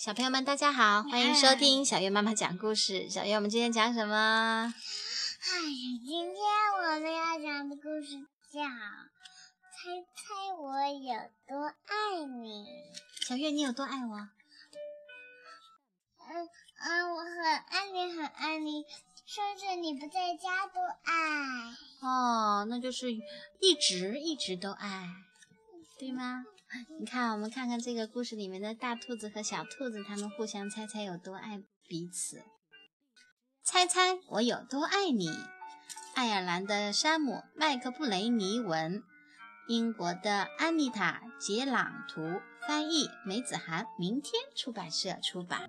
小朋友们，大家好，欢迎收听小月妈妈讲故事。小月，我们今天讲什么？哎，今天我们要讲的故事叫《猜猜我有多爱你》。小月，你有多爱我？嗯嗯，我很爱你，很爱你，甚至你不在家都爱。哦，那就是一直一直都爱，对吗？你看，我们看看这个故事里面的大兔子和小兔子，他们互相猜猜有多爱彼此。猜猜我有多爱你？爱尔兰的山姆·麦克布雷尼文，英国的安妮塔·杰朗图翻译，梅子涵明天出版社出版。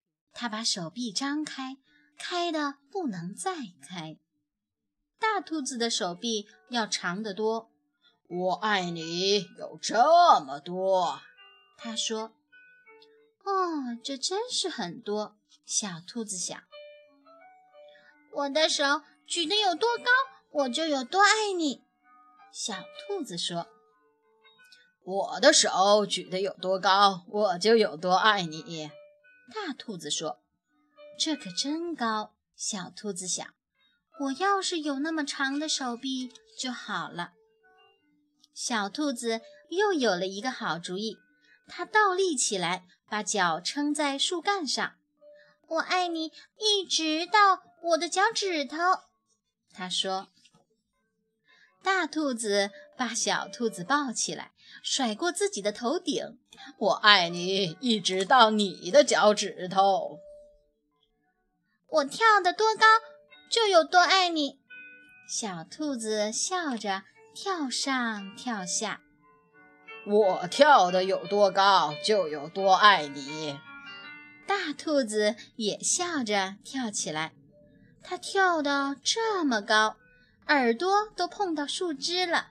他把手臂张开，开的不能再开。大兔子的手臂要长得多。我爱你有这么多，他说。哦，这真是很多。小兔子想。我的手举得有多高，我就有多爱你。小兔子说。我的手举得有多高，我就有多爱你。大兔子说：“这可真高。”小兔子想：“我要是有那么长的手臂就好了。”小兔子又有了一个好主意，它倒立起来，把脚撑在树干上。“我爱你，一直到我的脚趾头。”它说。大兔子把小兔子抱起来，甩过自己的头顶。我爱你，一直到你的脚趾头。我跳得多高，就有多爱你。小兔子笑着跳上跳下。我跳得有多高，就有多爱你。大兔子也笑着跳起来。它跳得这么高。耳朵都碰到树枝了，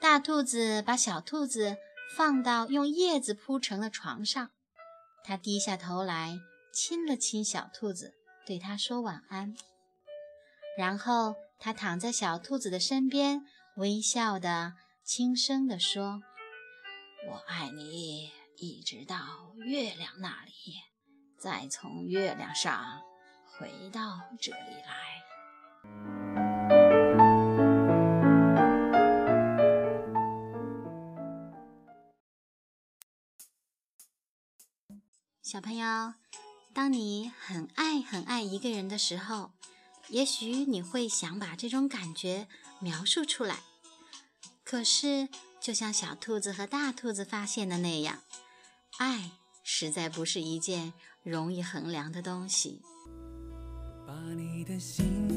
大兔子把小兔子放到用叶子铺成的床上，它低下头来亲了亲小兔子，对它说晚安。然后它躺在小兔子的身边，微笑的轻声地说：“我爱你，一直到月亮那里，再从月亮上回到这里来。”小朋友，当你很爱很爱一个人的时候，也许你会想把这种感觉描述出来。可是，就像小兔子和大兔子发现的那样，爱实在不是一件容易衡量的东西。把你的心，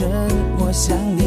准我想你。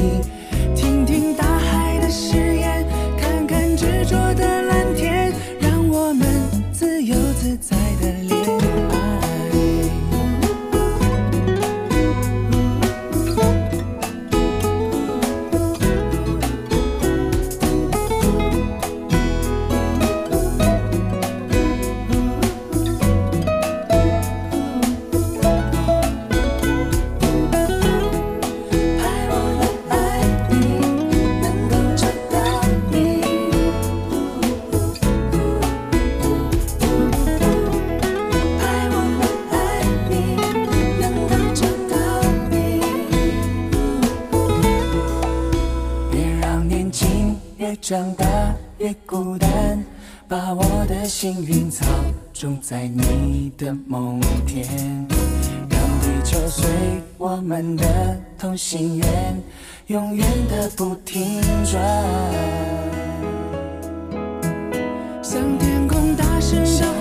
长大越孤单，把我的幸运草种在你的梦田，让地球随我们的同心圆，永远的不停转，向天空大声。